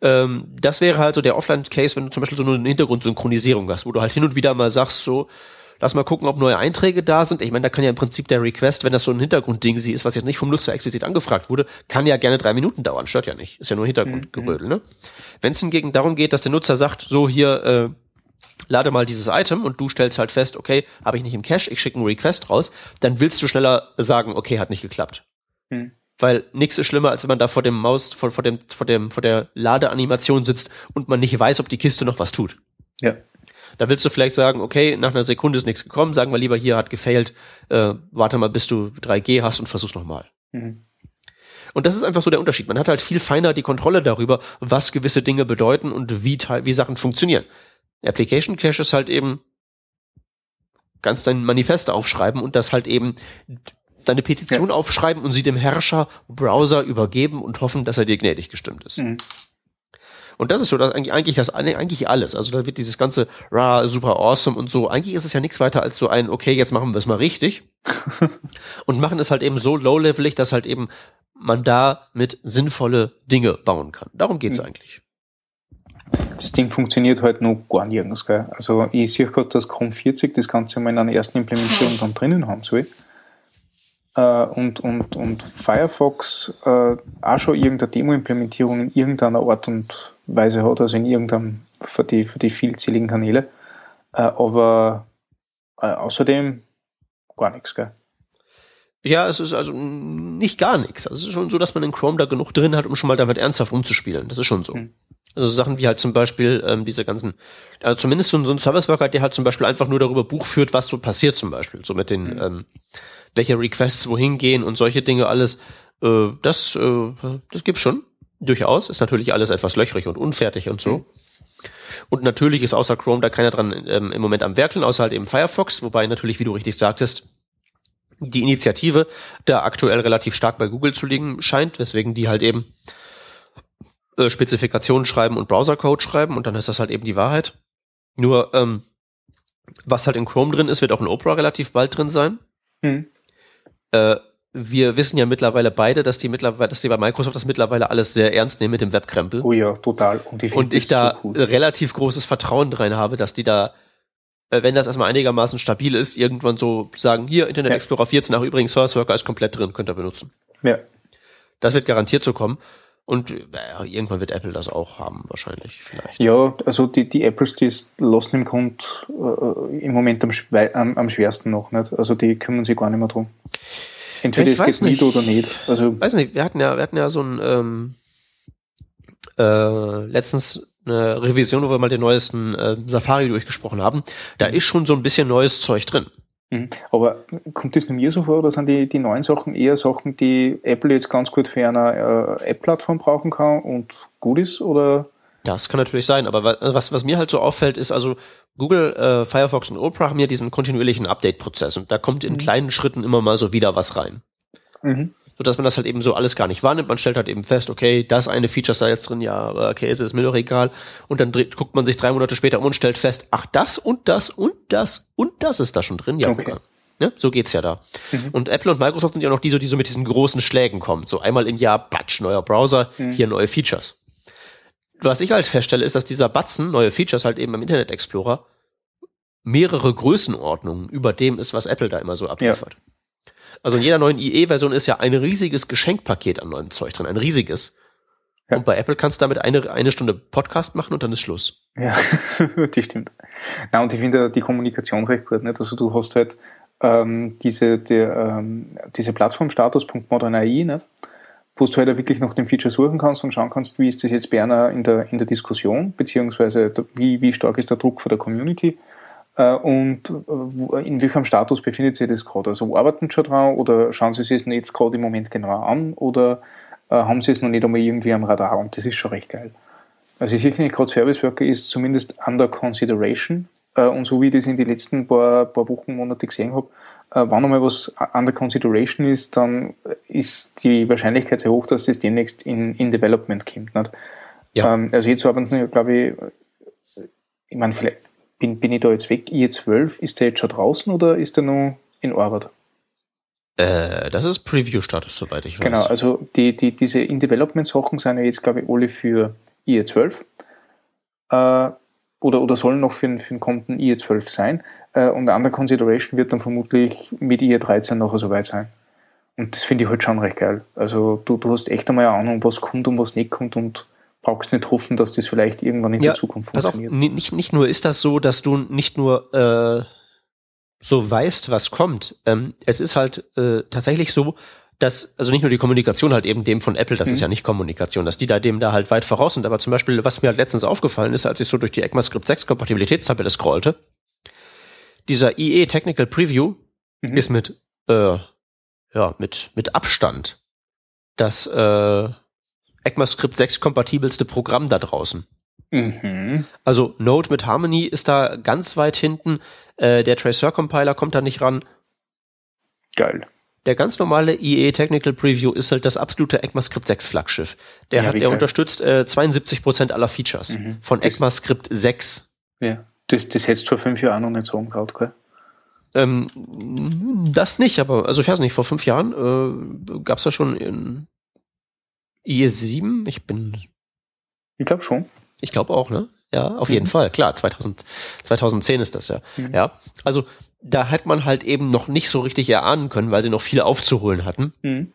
Ähm, das wäre halt so der Offline-Case, wenn du zum Beispiel so eine Hintergrundsynchronisierung hast, wo du halt hin und wieder mal sagst, so, lass mal gucken, ob neue Einträge da sind. Ich meine, da kann ja im Prinzip der Request, wenn das so ein Hintergrundding sie ist, was jetzt nicht vom Nutzer explizit angefragt wurde, kann ja gerne drei Minuten dauern. Stört ja nicht. Ist ja nur Hintergrundgerödel, mhm. ne? Wenn es hingegen darum geht, dass der Nutzer sagt, so hier, äh, lade mal dieses Item und du stellst halt fest, okay, habe ich nicht im Cache, ich schicke einen Request raus, dann willst du schneller sagen, okay, hat nicht geklappt. Mhm. Weil nichts ist schlimmer, als wenn man da vor dem Maus, vor, vor dem, vor dem, vor der Ladeanimation sitzt und man nicht weiß, ob die Kiste noch was tut. Ja. Da willst du vielleicht sagen, okay, nach einer Sekunde ist nichts gekommen, sagen wir lieber, hier hat gefailt, äh, warte mal, bis du 3G hast und versuch's nochmal. Mhm. Und das ist einfach so der Unterschied. Man hat halt viel feiner die Kontrolle darüber, was gewisse Dinge bedeuten und wie, wie Sachen funktionieren. Application Cache ist halt eben ganz dein Manifest aufschreiben und das halt eben deine Petition ja. aufschreiben und sie dem Herrscher Browser übergeben und hoffen, dass er dir gnädig gestimmt ist. Mhm. Und das ist so das eigentlich, eigentlich das eigentlich alles. Also da wird dieses ganze ra super awesome und so. Eigentlich ist es ja nichts weiter als so ein okay, jetzt machen wir es mal richtig und machen es halt eben so low-levelig, dass halt eben man da mit sinnvolle Dinge bauen kann. Darum geht's mhm. eigentlich. Das Ding funktioniert halt noch gar nirgends. Gell? Also ich sehe gerade, dass Chrome 40 das Ganze mal in einer ersten Implementierung dann drinnen haben soll. Äh, und, und, und Firefox äh, auch schon irgendeine Demo-Implementierung in irgendeiner Art und Weise hat, also in irgendeinem für die, für die vielzähligen Kanäle. Äh, aber äh, außerdem gar nichts, gell? Ja, es ist also nicht gar nichts. Also es ist schon so, dass man in Chrome da genug drin hat, um schon mal damit ernsthaft rumzuspielen. Das ist schon so. Hm. Also Sachen wie halt zum Beispiel ähm, diese ganzen, also zumindest so, so ein Service Worker, der halt zum Beispiel einfach nur darüber Buch führt, was so passiert zum Beispiel. So mit den, hm. ähm, welche Requests wohin gehen und solche Dinge alles. Äh, das, äh, das gibt's schon. Durchaus. Ist natürlich alles etwas löchrig und unfertig und so. Mhm. Und natürlich ist außer Chrome da keiner dran ähm, im Moment am Werkeln, außer halt eben Firefox, wobei natürlich, wie du richtig sagtest, die Initiative da aktuell relativ stark bei Google zu liegen scheint, weswegen die halt eben äh, Spezifikationen schreiben und Browsercode schreiben und dann ist das halt eben die Wahrheit. Nur ähm, was halt in Chrome drin ist, wird auch in Opera relativ bald drin sein. Mhm. Äh, wir wissen ja mittlerweile beide, dass die mittlerweile, dass die bei Microsoft das mittlerweile alles sehr ernst nehmen mit dem Webkrempel. Oh ja, total. Und, ich, und ich da so relativ großes Vertrauen rein habe, dass die da, äh, wenn das erstmal einigermaßen stabil ist, irgendwann so sagen, hier, Internet ja. Explorer 14, nach übrigens Source Worker ist komplett drin, könnt ihr benutzen. Ja. Das wird garantiert so kommen. Und äh, irgendwann wird Apple das auch haben, wahrscheinlich, vielleicht. Ja, also die, die Apples, die lassen im Grund äh, im Moment am, am, am schwersten noch nicht. Also die kümmern sich gar nicht mehr drum. Entweder es geht nicht oder nicht. Also weiß nicht, wir hatten ja, wir hatten ja so ein ähm, äh, letztens eine Revision, wo wir mal den neuesten äh, Safari durchgesprochen haben. Da ist schon so ein bisschen neues Zeug drin. Mhm. Aber kommt das nur mir so vor, oder sind die, die neuen Sachen eher Sachen, die Apple jetzt ganz gut für eine äh, App-Plattform brauchen kann und gut ist, oder? Das kann natürlich sein, aber was, was mir halt so auffällt, ist also, Google, äh, Firefox und Opera haben ja diesen kontinuierlichen Update-Prozess und da kommt in mhm. kleinen Schritten immer mal so wieder was rein. Mhm. Sodass man das halt eben so alles gar nicht wahrnimmt. Man stellt halt eben fest, okay, das eine Feature ist da jetzt drin, ja, okay, ist es mir doch egal. Und dann dreht, guckt man sich drei Monate später um und stellt fest, ach, das und das und das und das ist da schon drin. Ja, okay. Ja, so geht's ja da. Mhm. Und Apple und Microsoft sind ja noch die, so, die so mit diesen großen Schlägen kommen. So einmal im Jahr, batsch, neuer Browser, mhm. hier neue Features was ich halt feststelle, ist, dass dieser Batzen, neue Features halt eben im Internet Explorer, mehrere Größenordnungen über dem ist, was Apple da immer so abliefert. Ja. Also in jeder neuen IE-Version ist ja ein riesiges Geschenkpaket an neuem Zeug drin, ein riesiges. Ja. Und bei Apple kannst du damit eine, eine Stunde Podcast machen und dann ist Schluss. Ja, das stimmt. Na, und ich finde die Kommunikation recht gut. Nicht? Also du hast halt ähm, diese, der, ähm, diese Plattformstatus.modern.ai, nicht? wo du halt wirklich nach dem Feature suchen kannst und schauen kannst, wie ist das jetzt bei einer in der, in der Diskussion, beziehungsweise wie, wie stark ist der Druck von der Community und äh, in welchem Status befindet sich das gerade. Also arbeiten Sie schon dran oder schauen Sie sich es jetzt gerade im Moment genauer an oder äh, haben Sie es noch nicht einmal irgendwie am Radar und das ist schon recht geil. Also ich sehe gerade Service Worker ist zumindest under consideration und so wie ich das in den letzten paar, paar Wochen, Monate gesehen habe, äh, wenn einmal was under consideration ist, dann ist die Wahrscheinlichkeit sehr hoch, dass das demnächst in, in Development kommt. Nicht? Ja. Ähm, also jetzt arbeiten sie, glaube ich, ich meine, vielleicht bin, bin ich da jetzt weg. IE12, ist der jetzt schon draußen oder ist der noch in Arbeit? Äh, das ist Preview-Status, soweit ich weiß. Genau, also die, die, diese In-Development-Sachen sind ja jetzt, glaube ich, alle für IE12. Äh, oder, oder sollen noch für, für den kommenden IE12 sein. Äh, und Under Consideration wird dann vermutlich mit IE13 nachher soweit sein. Und das finde ich halt schon recht geil. Also du, du hast echt einmal eine Ahnung, was kommt und was nicht kommt und brauchst nicht hoffen, dass das vielleicht irgendwann in ja, der Zukunft funktioniert. Auf, nicht, nicht nur ist das so, dass du nicht nur äh, so weißt, was kommt. Ähm, es ist halt äh, tatsächlich so, dass, also nicht nur die Kommunikation halt eben dem von Apple, das mhm. ist ja nicht Kommunikation, dass die da dem da halt weit voraus sind, aber zum Beispiel, was mir halt letztens aufgefallen ist, als ich so durch die ECMAScript 6 Kompatibilitätstabelle scrollte, dieser IE Technical Preview mhm. ist mit, äh, ja, mit, mit Abstand das äh, ECMAScript 6 kompatibelste Programm da draußen. Mhm. Also Node mit Harmony ist da ganz weit hinten. Äh, der Tracer Compiler kommt da nicht ran. Geil. Der ganz normale IE Technical Preview ist halt das absolute ECMAScript 6 Flaggschiff. Der Ja, hat, der unterstützt äh, 72% aller Features Mhm. von Das- ECMAScript 6. Ja. Das, das hättest du vor fünf Jahren noch nicht sagen traut, gell? Ähm, das nicht, aber also ich weiß nicht, vor fünf Jahren äh, gab es da schon in IE 7, ich bin, Ich glaube schon. ich glaube auch, ne? Ja, auf jeden Mhm. Fall, klar, 2000, 2010 ist das ja. Mhm. Ja, also da hat man halt eben noch nicht so richtig erahnen können, weil sie noch viel aufzuholen hatten, Mhm.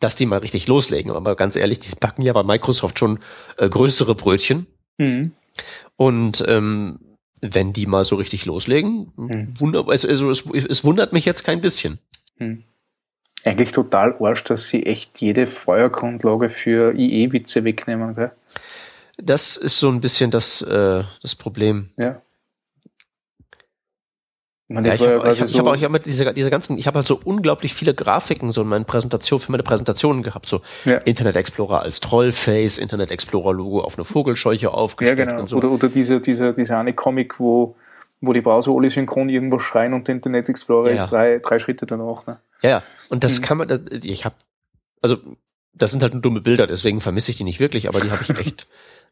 dass die mal richtig loslegen. Aber ganz ehrlich, die backen ja bei Microsoft schon äh, größere Brötchen. Mhm. Und ähm, wenn die mal so richtig loslegen, Mhm. wunder, also, also es, es wundert mich jetzt kein bisschen. Eigentlich total arsch, dass sie echt jede Feuergrundlage für IE-Witze wegnehmen, gell? Das ist so ein bisschen das, äh, das Problem. Ja. Ich meine, Ja, ich ja habe quasi hab, ich hab so- auch, ich hab mit diese, diese ganzen, ich habe halt so unglaublich viele Grafiken so in meinen Präsentationen, für meine Präsentationen gehabt, so Ja. Internet Explorer als Trollface, Internet Explorer Logo auf eine Vogelscheuche Ja, aufgestellt genau. und so. Oder, oder dieser, dieser, dieser eine Comic, wo, wo die Browser alle synchron irgendwas schreien und der Internet Explorer Ja, ist ja. drei, drei Schritte danach. Ne? Ja, ja. Und das Mhm. kann man, das, ich habe, also das sind halt nur dumme Bilder, deswegen vermisse ich die nicht wirklich, aber die habe ich echt,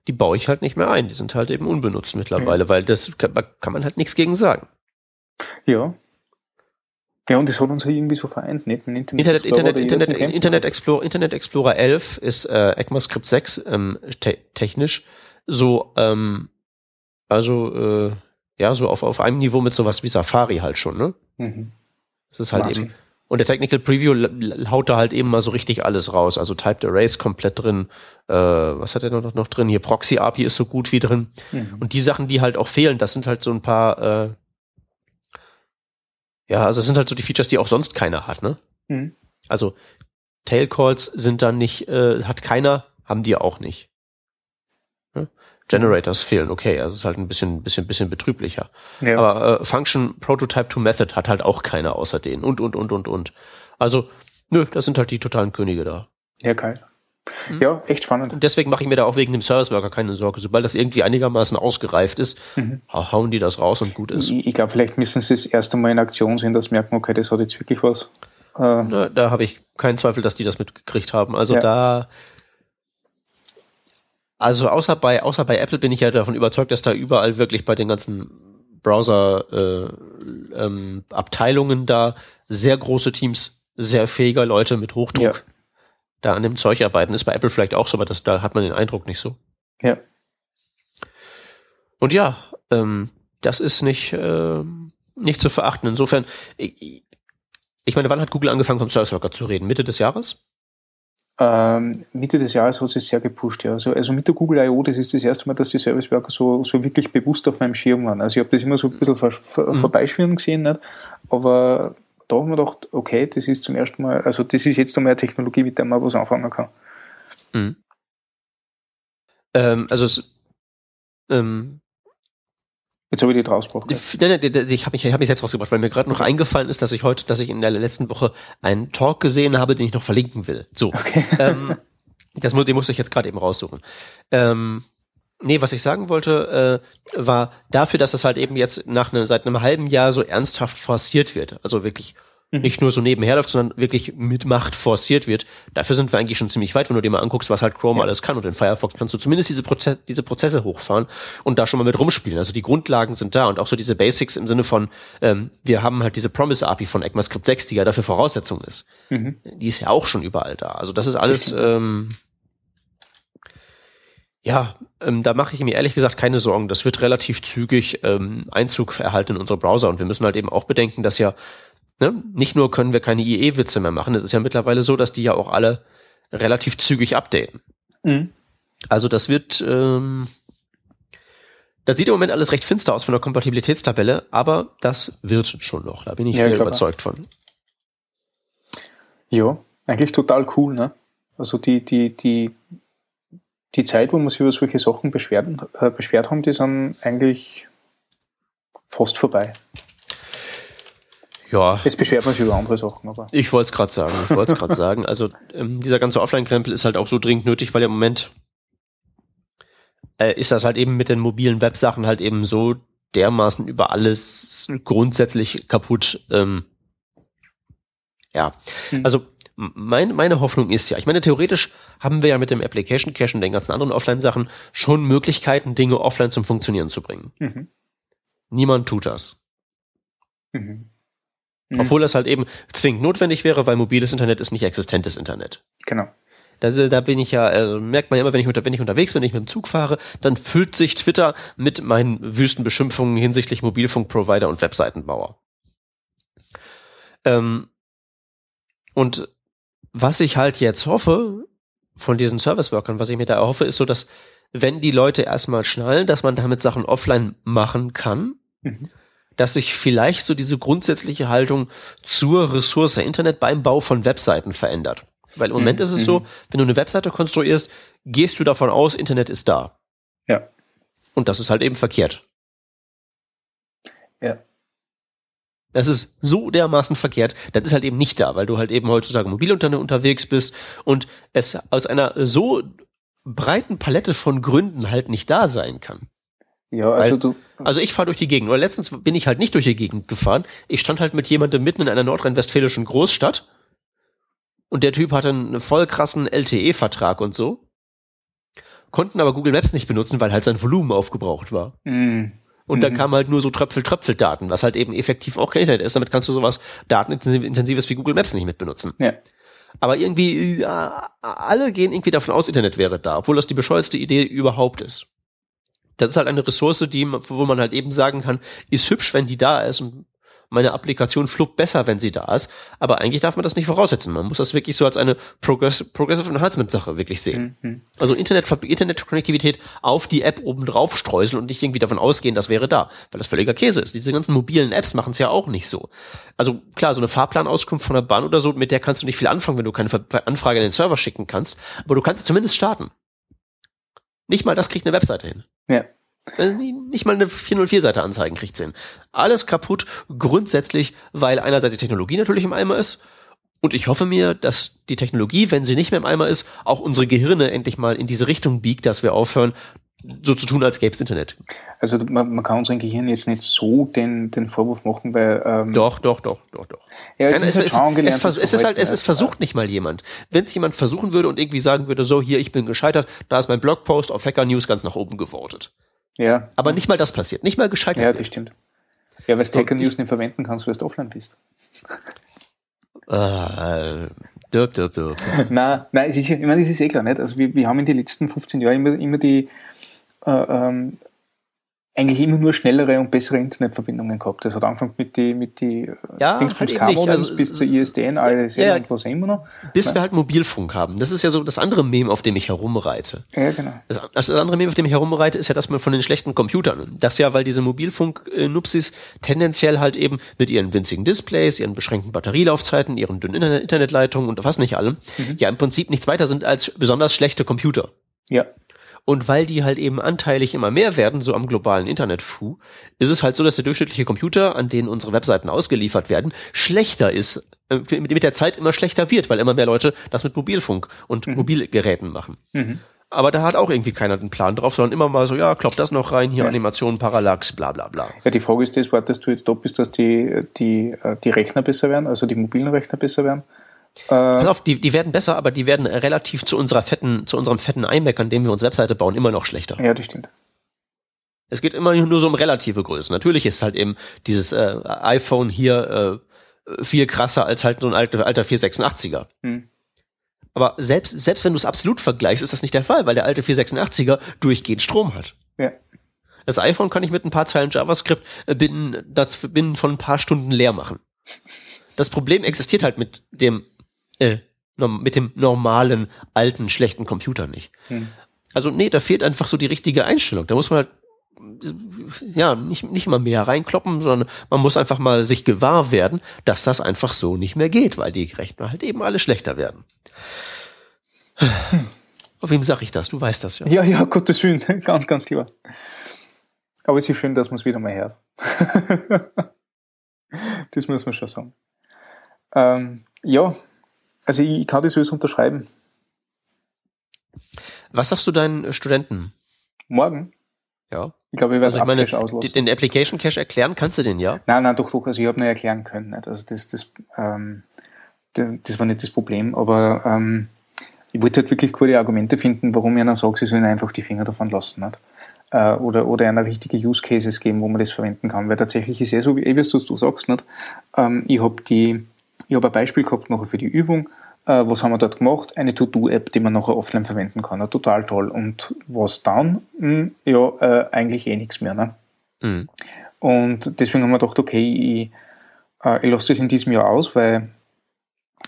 die baue ich halt nicht mehr ein. Die sind halt eben unbenutzt mittlerweile, weil das kann, kann man halt nichts gegen sagen. Ja. Ja, und das hat uns ja irgendwie so vereint, nicht? Ein Internet, Explorer, Internet, Internet, Kämpfen Internet. Explorer, Internet Explorer 11 ist äh, ECMAScript 6 ähm, te technisch so, ähm, also äh, ja, so auf, auf einem Niveau mit sowas wie Safari halt schon, ne? Mhm. Das ist halt Wahnsinn. eben. Und der Technical Preview haut da halt eben mal so richtig alles raus. Also Typed Arrays komplett drin. Äh, was hat er noch, noch drin? Hier Proxy API ist so gut wie drin. Mhm. Und die Sachen, die halt auch fehlen, das sind halt so ein paar, äh, ja, also das sind halt so die Features, die auch sonst keiner hat, ne? Mhm. Also Tailcalls sind dann nicht, äh, hat keiner, haben die auch nicht. Ne? Generators fehlen, okay, also es ist halt ein bisschen, bisschen, bisschen betrüblicher. Ja. Aber äh, Function Prototype to Method hat halt auch keiner außer denen und, und, und, und, und. Also, nö, das sind halt die totalen Könige da. ja, geil. Mhm. Ja, echt spannend. Und deswegen mache ich mir da auch wegen dem Service Worker keine Sorge. Sobald das irgendwie einigermaßen ausgereift ist, Mhm. hau- hauen die das raus und gut ist. Ich, ich glaube, vielleicht müssen sie es erst einmal in Aktion sehen, dass sie merken, okay, das hat jetzt wirklich was. Äh, Na, da habe ich keinen Zweifel, dass die das mitgekriegt haben. Also Ja. da. Also außer bei, außer bei Apple bin ich ja davon überzeugt, dass da überall wirklich bei den ganzen Browser äh, ähm, Abteilungen da sehr große Teams sehr fähiger Leute mit Hochdruck Ja. da an dem Zeug arbeiten. Ist bei Apple vielleicht auch so, aber das, da hat man den Eindruck nicht so. Ja. Und ja, ähm, das ist nicht, ähm, nicht zu verachten. Insofern, ich, ich meine, wann hat Google angefangen vom Service Worker zu reden? Mitte des Jahres? Ähm, Mitte des Jahres hat es sehr gepusht, ja. Also, also mit der Google I.O., das ist das erste Mal, dass die Service Worker so, so wirklich bewusst auf meinem Schirm waren. Also ich habe das immer so ein bisschen vor, vor, Mhm. vorbeischwirren gesehen, nicht? aber da haben wir gedacht, okay, das ist zum ersten Mal, also das ist jetzt einmal eine Technologie, mit der man was anfangen kann. Mhm. Ähm, also ähm, Jetzt habe ich die rausgebracht. nein, nein, ich habe mich, ich hab mich selbst rausgebracht, weil mir gerade noch eingefallen ist, dass ich heute, dass ich in der letzten Woche einen Talk gesehen habe, den ich noch verlinken will. So. Okay. ähm, das den musste ich jetzt gerade eben raussuchen. Ähm, nee, was ich sagen wollte, äh, war dafür, dass das halt eben jetzt nach ne, seit einem halben Jahr so ernsthaft forciert wird, also wirklich Mhm. nicht nur so nebenher läuft, sondern wirklich mit Macht forciert wird. Dafür sind wir eigentlich schon ziemlich weit, wenn du dir mal anguckst, was halt Chrome Ja. alles kann. Und in Firefox kannst du zumindest diese, Proze diese Prozesse hochfahren und da schon mal mit rumspielen. Also die Grundlagen sind da und auch so diese Basics im Sinne von, ähm, wir haben halt diese Promise API von ECMAScript 6, die ja dafür Voraussetzung ist Mhm. die ist ja auch schon überall da. Also das ist alles, ähm, ja, ähm, da mache ich mir ehrlich gesagt keine Sorgen. Das wird relativ zügig ähm, Einzug erhalten in unsere Browser und wir müssen halt eben auch bedenken, dass ja ne, nicht nur können wir keine IE-Witze mehr machen, es ist ja mittlerweile so, dass die ja auch alle relativ zügig updaten. Mhm. Also das wird, ähm, das sieht im Moment alles recht finster aus von der Kompatibilitätstabelle, aber das wird schon noch. Da bin ich Ja, sehr klar. überzeugt von. Ja, eigentlich total cool, ne? Also die, die, die, die Zeit, wo wir sich über solche Sachen beschwert, äh, beschwert haben, die sind eigentlich fast vorbei. Ja. Jetzt beschwert man sich über andere Sachen, aber. Ich wollte es gerade sagen. Ich wollte es gerade sagen. Also ähm, dieser ganze Offline-Krempel ist halt auch so dringend nötig, weil im Moment äh, ist das halt eben mit den mobilen Websachen halt eben so dermaßen über alles grundsätzlich kaputt. Ähm, ja, Hm. also mein, meine Hoffnung ist ja, ich meine, theoretisch haben wir ja mit dem Application Cache und den ganzen anderen Offline-Sachen schon Möglichkeiten, Dinge offline zum Funktionieren zu bringen. Mhm. Niemand tut das. Mhm. Mhm. Obwohl das halt eben zwingend notwendig wäre, weil mobiles Internet ist nicht existentes Internet. Genau. Da, da bin ich ja, also merkt man ja immer, wenn ich, unter, wenn ich unterwegs bin, wenn ich mit dem Zug fahre, dann füllt sich Twitter mit meinen wüsten Beschimpfungen hinsichtlich Mobilfunkprovider und Webseitenbauer. Ähm, und was ich halt jetzt hoffe von diesen Service-Workern, was ich mir da erhoffe, ist so, dass wenn die Leute erstmal schnallen, dass man damit Sachen offline machen kann, Mhm. Dass sich vielleicht so diese grundsätzliche Haltung zur Ressource Internet beim Bau von Webseiten verändert. Weil im Moment Mhm. ist es so, wenn du eine Webseite konstruierst, gehst du davon aus, Internet ist da. Ja. Und das ist halt eben verkehrt. Ja. Das ist so dermaßen verkehrt. Das ist halt eben nicht da, weil du halt eben heutzutage mobil unter, unterwegs bist und es aus einer so breiten Palette von Gründen halt nicht da sein kann. Ja, also Weil- du. Also ich fahre durch die Gegend. Oder letztens bin ich halt nicht durch die Gegend gefahren. Ich stand halt mit jemandem mitten in einer nordrhein-westfälischen Großstadt und der Typ hatte einen voll krassen LTE-Vertrag und so. Konnten aber Google Maps nicht benutzen, weil halt sein Volumen aufgebraucht war. Mhm. Und da Mhm. kamen halt nur so Tröpfel-Tröpfel-Daten, was halt eben effektiv auch kein Internet ist. Damit kannst du sowas Datenintensives wie Google Maps nicht mit benutzen. Ja. Aber irgendwie, ja, alle gehen irgendwie davon aus, Internet wäre da, obwohl das die bescheuerste Idee überhaupt ist. Das ist halt eine Ressource, die, wo man halt eben sagen kann, ist hübsch, wenn die da ist und meine Applikation fluppt besser, wenn sie da ist. Aber eigentlich darf man das nicht voraussetzen. Man muss das wirklich so als eine Progress Progressive Enhancement Sache wirklich sehen. Mhm. Also Internet, Internetkonnektivität auf die App oben drauf streuseln und nicht irgendwie davon ausgehen, das wäre da, weil das völliger Käse ist. Diese ganzen mobilen Apps machen es ja auch nicht so. Also klar, so eine Fahrplanauskunft von der Bahn oder so, mit der kannst du nicht viel anfangen, wenn du keine Anfrage in den Server schicken kannst, aber du kannst sie zumindest starten. Nicht mal das kriegt eine Webseite hin. Ja. Äh, Nicht mal eine 404-Seite anzeigen kriegt sie hin. Alles kaputt, grundsätzlich, weil einerseits die Technologie natürlich im Eimer ist und ich hoffe mir, dass die Technologie, wenn sie nicht mehr im Eimer ist, auch unsere Gehirne endlich mal in diese Richtung biegt, dass wir aufhören, so zu tun, als gäbe es Internet. Also man, man kann unseren Gehirn jetzt nicht so den, den Vorwurf machen, weil ähm, Doch, doch, doch, doch, doch. ja, es Nein, ist halt schon es, vers- es ist halt, es ist versucht nicht mal jemand. Wenn es jemand versuchen würde und irgendwie sagen würde, so hier, ich bin gescheitert, da ist mein Blogpost auf Hacker News ganz nach oben gewotet. Ja, Aber nicht mal das passiert, nicht mal gescheitert. ja, das stimmt. Ja, weil du Hacker ich- News nicht verwenden kannst, weil du offline bist. Äh, döp, döp, döp. nein, nein, es ist, ich meine, das ist eh klar, nicht? Also wir, wir haben in den letzten 15 Jahren immer, immer die ähm, eigentlich immer nur schnellere und bessere Internetverbindungen gehabt. Das hat angefangen mit die mit die äh, Ja, halt eben nicht. Modems Also, bis zur ISDN, ADSL Ja, ja. und was immer noch. Bis wir halt Mobilfunk haben. Das ist ja so das andere Meme, auf dem ich herumreite. Ja, genau. Das, das andere Meme, auf dem ich herumreite, ist ja das mal von den schlechten Computern. Das ja, weil diese Mobilfunk-Nupsis tendenziell halt eben mit ihren winzigen Displays, ihren beschränkten Batterielaufzeiten, ihren dünnen Internet Internetleitungen und was nicht allem, ja im Prinzip nichts weiter sind als besonders schlechte Computer. Ja, Und weil die halt eben anteilig immer mehr werden, so am globalen Internetfu, ist es halt so, dass der durchschnittliche Computer, an den unsere Webseiten ausgeliefert werden, schlechter ist, äh, mit der Zeit immer schlechter wird, weil immer mehr Leute das mit Mobilfunk und Mobilgeräten machen. mhm. Aber da hat auch irgendwie keiner den Plan drauf, sondern immer mal so, ja, kloppt das noch rein, hier Ja. Animation, Parallax, bla bla bla. ja, die Frage ist das, wartest du jetzt da, bis dass die, die, äh, die Rechner besser werden, also die mobilen Rechner besser werden? Pass auf, die, die werden besser, aber die werden relativ zu unserer fetten, zu unserem fetten iMac, an dem wir unsere Webseite bauen, immer noch schlechter. Ja, das stimmt. Es geht immer nur so um relative Größen. Natürlich ist halt eben dieses äh, iPhone hier äh, viel krasser als halt so ein alter, alter 486er. Hm. Aber selbst, selbst wenn du es absolut vergleichst, ist das nicht der Fall, weil der alte 486er durchgehend Strom hat. Ja. Das iPhone kann ich mit ein paar Zeilen JavaScript äh, binnen, das, binnen von ein paar Stunden leer machen. Das Problem existiert halt mit dem, äh, mit dem normalen, alten, schlechten Computer nicht. Hm. Also nee, da fehlt einfach so die richtige Einstellung. Da muss man halt ja, nicht, nicht mal mehr reinkloppen, sondern man muss einfach mal sich gewahr werden, dass das einfach so nicht mehr geht, weil die Rechner halt eben alle schlechter werden. Auf wem sag ich das? Du weißt das ja. Ja, ja, Gottes Willen, ganz, ganz klar. Aber es ist schön, dass man es wieder mal hört. das muss man schon sagen. Ähm, ja, also ich, ich kann das alles unterschreiben. Was sagst du deinen Studenten? Morgen? Ja. Ich glaube, ich werde also ich meine, auslassen. Den Application Cache erklären kannst du den, ja? Nein, nein, doch, doch. Also ich habe nicht erklären können. Nicht. Also das, das, ähm, das war nicht das Problem. Aber ähm, ich wollte halt wirklich gute Argumente finden, warum ich einer sage, sie sollen einfach die Finger davon lassen. Nicht? Äh, oder, oder einer richtige Use Cases geben, wo man das verwenden kann. Weil tatsächlich ist es so, wie, was du sagst, nicht? Ähm, ich habe die, ich habe ein Beispiel gehabt nachher für die Übung äh, was haben wir dort gemacht? Eine To-Do-App, die man nachher offline verwenden kann. Ja, total toll. Und was dann? Hm, ja, äh, eigentlich eh nichts mehr. Ne? Mhm. Und deswegen haben wir gedacht, okay, ich, äh, ich lasse das in diesem Jahr aus, weil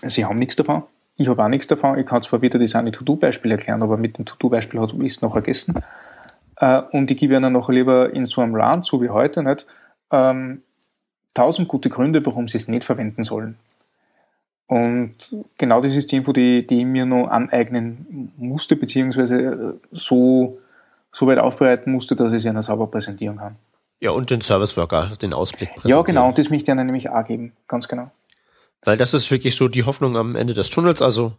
sie haben nichts davon. Ich habe auch nichts davon. Ich kann zwar wieder das eine To-Do-Beispiel erklären, aber mit dem To-Do-Beispiel hat es noch vergessen. Äh, und ich gebe ihnen nachher lieber in so einem Run, so wie heute, nicht, ähm, tausend gute Gründe, warum sie es nicht verwenden sollen. Und genau das ist die Info, die, die ich mir noch aneignen musste, beziehungsweise äh, so, so weit aufbereiten musste, dass ich sie einer sauber präsentieren kann. Ja, und den Service Worker, den Ausblick präsentieren. Ja, genau, und das möchte ich einer nämlich auch geben, ganz genau. Weil das ist wirklich so die Hoffnung am Ende des Tunnels, also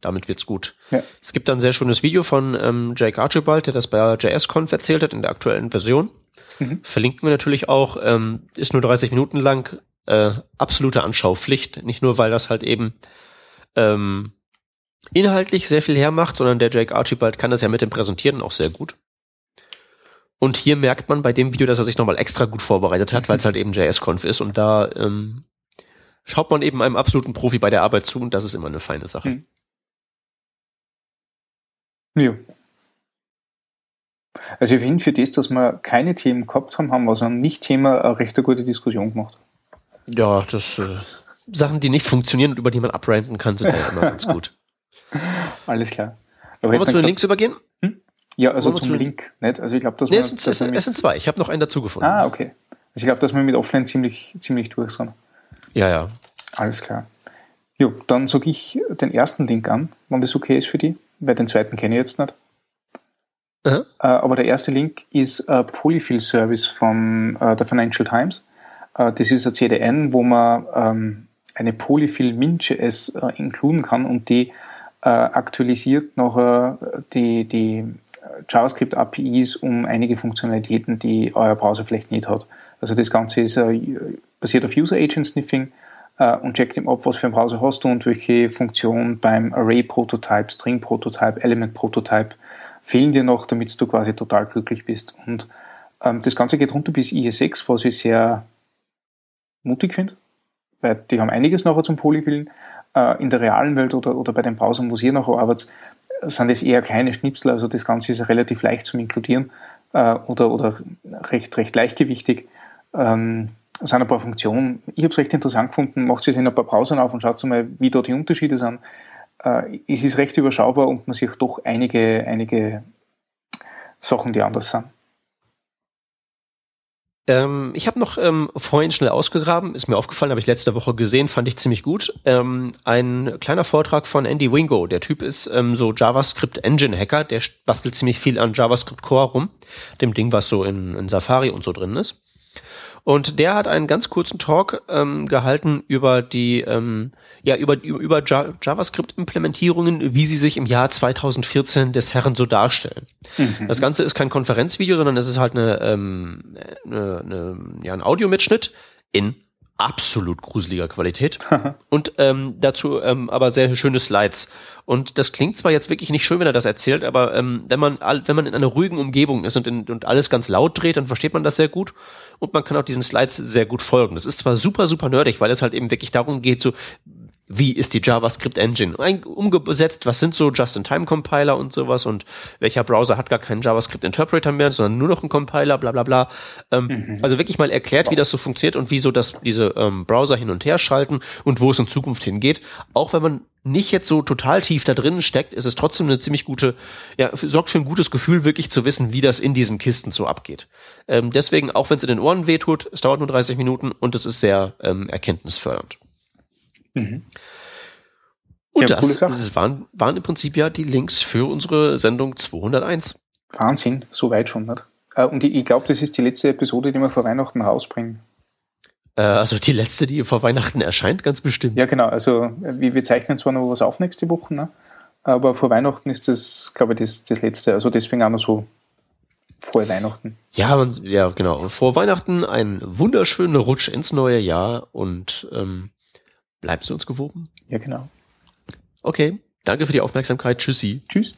damit wird's gut. Ja. Es gibt ein sehr schönes Video von ähm, Jake Archibald, der das bei JSConf erzählt hat in der aktuellen Version. Mhm. Verlinken wir natürlich auch, ähm, ist nur 30 Minuten lang, äh, absolute Anschaupflicht. Nicht nur, weil das halt eben ähm, inhaltlich sehr viel hermacht, sondern der Jake Archibald kann das ja mit dem Präsentieren auch sehr gut. Und hier merkt man bei dem Video, dass er sich nochmal extra gut vorbereitet hat, weil es halt eben JS-Conf ist und da ähm, schaut man eben einem absoluten Profi bei der Arbeit zu und das ist immer eine feine Sache. Hm. Ja. Also ich finde für das, dass wir keine Themen gehabt haben, haben wir so ein Nicht-Thema eine recht gute Diskussion gemacht. Ja, das äh, Sachen, die nicht funktionieren und über die man abranten kann, sind ja immer ganz gut. Alles klar. Aber Wollen wir zu den Links übergehen? Hm? Ja, also zum Link, nicht? Also ich glaube, dass nee, es, sind, es, es sind zwei. Ich habe noch einen dazu gefunden. Ah, okay. Also ich glaube, dass wir mit Offline ziemlich, ziemlich durch sind. Ja, ja. Alles klar. Jo, dann sage ich den ersten Link an, wenn das okay ist für die, weil den zweiten kenne ich jetzt nicht. Uh aber der erste Link ist ein Polyfill Service von uh, der Financial Times. Uh, das ist ein CDN, wo man ähm, eine Polyfill Min.js äh, inkluden kann und die äh, aktualisiert nachher die, die JavaScript APIs um einige Funktionalitäten, die euer Browser vielleicht nicht hat. Also das Ganze ist äh, basiert auf User Agent Sniffing äh, und checkt ihm ab, was für einen Browser hast du und welche Funktion beim Array Prototype, String Prototype, Element Prototype fehlen dir noch, damit du quasi total glücklich bist. Und ähm, das Ganze geht runter bis IE6, was ich sehr mutig finde, weil die haben einiges nachher zum Polyfillen. Äh, in der realen Welt oder, oder bei den Browsern, wo ihr nachher arbeitet, sind das eher kleine Schnipsel, also das Ganze ist relativ leicht zum Inkludieren äh, oder, oder recht, recht leichtgewichtig. Ähm, es sind ein paar Funktionen. Ich habe es recht interessant gefunden. Macht es in ein paar Browsern auf und schaut mal, wie da die Unterschiede sind. Äh, es ist recht überschaubar und man sieht doch einige, einige Sachen, die anders sind. Ähm, ich habe noch ähm, vorhin schnell ausgegraben, ist mir aufgefallen, habe ich letzte Woche gesehen, fand ich ziemlich gut. Ähm, ein kleiner Vortrag von Andy Wingo. Der Typ ist ähm, so JavaScript Engine Hacker, der bastelt ziemlich viel an JavaScript Core rum, dem Ding, was so in, in Safari und so drin ist. Und der hat einen ganz kurzen Talk ähm, gehalten über die, ähm, ja, über, über JavaScript-Implementierungen, wie sie sich im Jahr 2014 des Herren so darstellen. Mhm. Das Ganze ist kein Konferenzvideo, sondern es ist halt eine, ähm, eine, eine ja, ein Audiomitschnitt in absolut gruseliger Qualität und ähm, dazu ähm, aber sehr schöne Slides. Und das klingt zwar jetzt wirklich nicht schön, wenn er das erzählt, aber ähm, wenn man wenn man in einer ruhigen Umgebung ist und, in, und alles ganz laut dreht, dann versteht man das sehr gut und man kann auch diesen Slides sehr gut folgen. Das ist zwar super super nerdig, weil es halt eben wirklich darum geht, so wie ist die JavaScript Engine umgesetzt, was sind so Just-in-Time-Compiler und sowas und welcher Browser hat gar keinen JavaScript-Interpreter mehr, sondern nur noch einen Compiler, bla bla bla. Ähm, mhm. Also wirklich mal erklärt, wie das so funktioniert und wie so das, diese ähm, Browser hin und her schalten und wo es in Zukunft hingeht. Auch wenn man nicht jetzt so total tief da drinnen steckt, ist es trotzdem eine ziemlich gute, ja, sorgt für ein gutes Gefühl, wirklich zu wissen, wie das in diesen Kisten so abgeht. Ähm, deswegen, auch wenn es in den Ohren wehtut, es dauert nur 30 Minuten und es ist sehr ähm, erkenntnisfördernd. Mhm. Und ja, das, das waren, waren im Prinzip ja die Links für unsere Sendung 201. Wahnsinn, so weit schon nicht. Äh, und ich, ich glaube, das ist die letzte Episode, die wir vor Weihnachten rausbringen. Äh, also die letzte, die vor Weihnachten erscheint, ganz bestimmt. Ja, genau. Also wir, wir zeichnen zwar noch was auf nächste Woche, ne? aber vor Weihnachten ist das, glaube ich, das, das letzte. Also deswegen auch noch so frohe Weihnachten. Ja, man, ja, genau. Frohe Weihnachten, ein wunderschöner Rutsch ins neue Jahr und ähm, bleiben Sie uns gewogen. Ja, genau. Okay, danke für die Aufmerksamkeit. Tschüssi. Tschüss.